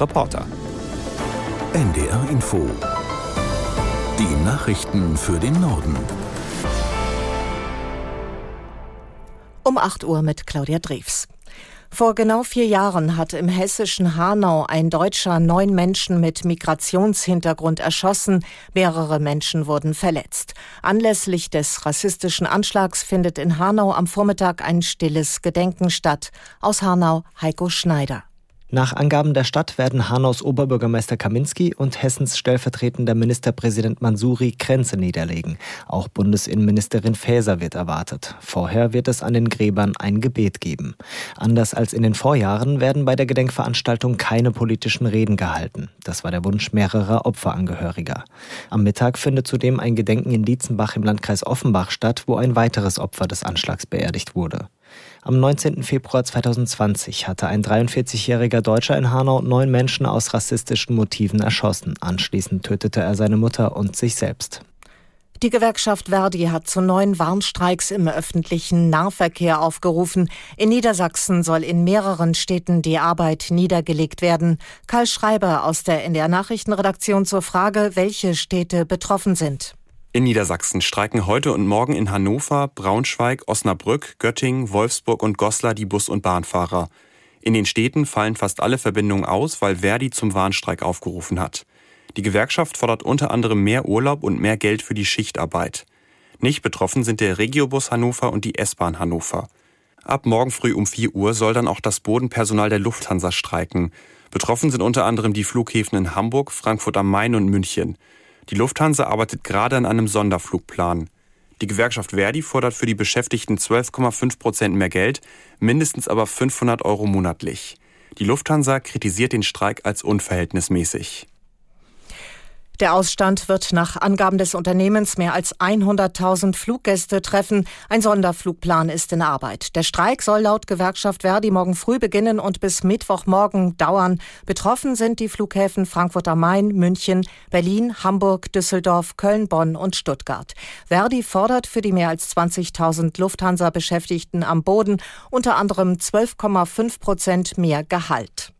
Reporter. NDR Info. Die Nachrichten für den Norden. Um 8 Uhr mit Claudia Drews. Vor genau vier Jahren hat im hessischen Hanau ein Deutscher neun Menschen mit Migrationshintergrund erschossen. Mehrere Menschen wurden verletzt. Anlässlich des rassistischen Anschlags findet in Hanau am Vormittag ein stilles Gedenken statt. Aus Hanau Heiko Schneider. Nach Angaben der Stadt werden Hanaus Oberbürgermeister Kaminski und Hessens stellvertretender Ministerpräsident Mansuri Grenze niederlegen. Auch Bundesinnenministerin Faeser wird erwartet. Vorher wird es an den Gräbern ein Gebet geben. Anders als in den Vorjahren werden bei der Gedenkveranstaltung keine politischen Reden gehalten. Das war der Wunsch mehrerer Opferangehöriger. Am Mittag findet zudem ein Gedenken in Dietzenbach im Landkreis Offenbach statt, wo ein weiteres Opfer des Anschlags beerdigt wurde. Am 19. Februar 2020 hatte ein 43-jähriger Deutscher in Hanau neun Menschen aus rassistischen Motiven erschossen. Anschließend tötete er seine Mutter und sich selbst. Die Gewerkschaft Verdi hat zu neuen Warnstreiks im öffentlichen Nahverkehr aufgerufen. In Niedersachsen soll in mehreren Städten die Arbeit niedergelegt werden. Karl Schreiber aus der NDR Nachrichtenredaktion zur Frage, welche Städte betroffen sind. In Niedersachsen streiken heute und morgen in Hannover, Braunschweig, Osnabrück, Göttingen, Wolfsburg und Goslar die Bus- und Bahnfahrer. In den Städten fallen fast alle Verbindungen aus, weil Verdi zum Warnstreik aufgerufen hat. Die Gewerkschaft fordert unter anderem mehr Urlaub und mehr Geld für die Schichtarbeit. Nicht betroffen sind der Regiobus Hannover und die S-Bahn Hannover. Ab morgen früh um 4 Uhr soll dann auch das Bodenpersonal der Lufthansa streiken. Betroffen sind unter anderem die Flughäfen in Hamburg, Frankfurt am Main und München. Die Lufthansa arbeitet gerade an einem Sonderflugplan. Die Gewerkschaft Verdi fordert für die Beschäftigten 12,5 Prozent mehr Geld, mindestens aber 500 Euro monatlich. Die Lufthansa kritisiert den Streik als unverhältnismäßig. Der Ausstand wird nach Angaben des Unternehmens mehr als 100.000 Fluggäste treffen. Ein Sonderflugplan ist in Arbeit. Der Streik soll laut Gewerkschaft Verdi morgen früh beginnen und bis Mittwochmorgen dauern. Betroffen sind die Flughäfen Frankfurt am Main, München, Berlin, Hamburg, Düsseldorf, Köln, Bonn und Stuttgart. Verdi fordert für die mehr als 20.000 Lufthansa-Beschäftigten am Boden unter anderem 12,5 Prozent mehr Gehalt.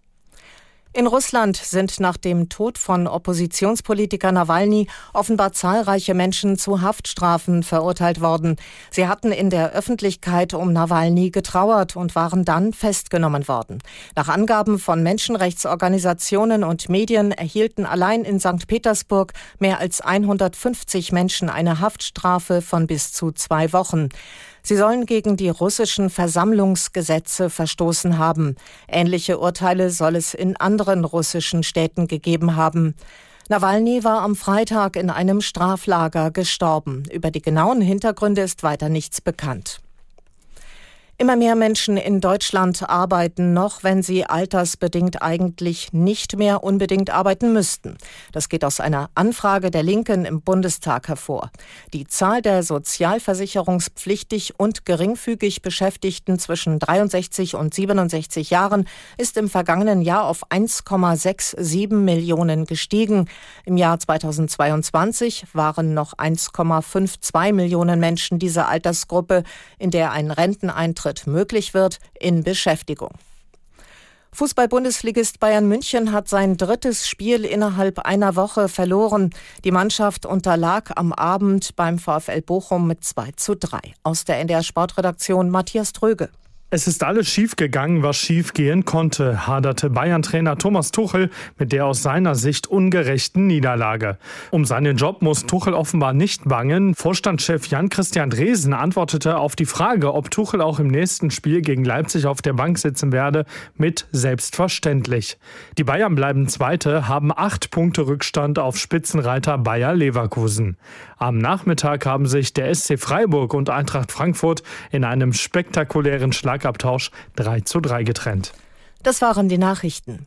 In Russland sind nach dem Tod von Oppositionspolitiker Nawalny offenbar zahlreiche Menschen zu Haftstrafen verurteilt worden. Sie hatten in der Öffentlichkeit um Nawalny getrauert und waren dann festgenommen worden. Nach Angaben von Menschenrechtsorganisationen und Medien erhielten allein in St. Petersburg mehr als 150 Menschen eine Haftstrafe von bis zu zwei Wochen. Sie sollen gegen die russischen Versammlungsgesetze verstoßen haben. Ähnliche Urteile soll es in anderen russischen Städten gegeben haben. Nawalny war am Freitag in einem Straflager gestorben. Über die genauen Hintergründe ist weiter nichts bekannt. Immer mehr Menschen in Deutschland arbeiten noch, wenn sie altersbedingt eigentlich nicht mehr unbedingt arbeiten müssten. Das geht aus einer Anfrage der Linken im Bundestag hervor. Die Zahl der sozialversicherungspflichtig und geringfügig Beschäftigten zwischen 63 und 67 Jahren ist im vergangenen Jahr auf 1,67 Millionen gestiegen. Im Jahr 2022 waren noch 1,52 Millionen Menschen dieser Altersgruppe, in der ein Renteneintritt Rücktritt möglich wird, in Beschäftigung. Fußball-Bundesligist Bayern München hat sein drittes Spiel innerhalb einer Woche verloren. Die Mannschaft unterlag am Abend beim VfL Bochum mit 2 zu 3. Aus der NDR Sportredaktion Matthias Tröge. Es ist alles schiefgegangen, was schiefgehen konnte, haderte Bayern-Trainer Thomas Tuchel mit der aus seiner Sicht ungerechten Niederlage. Um seinen Job muss Tuchel offenbar nicht bangen. Vorstandschef Jan-Christian Dresen antwortete auf die Frage, ob Tuchel auch im nächsten Spiel gegen Leipzig auf der Bank sitzen werde, mit selbstverständlich. Die Bayern bleiben Zweite, haben acht Punkte Rückstand auf Spitzenreiter Bayer Leverkusen. Am Nachmittag haben sich der SC Freiburg und Eintracht Frankfurt in einem spektakulären Schlag Schlagabtausch 3 zu 3 getrennt. Das waren die Nachrichten.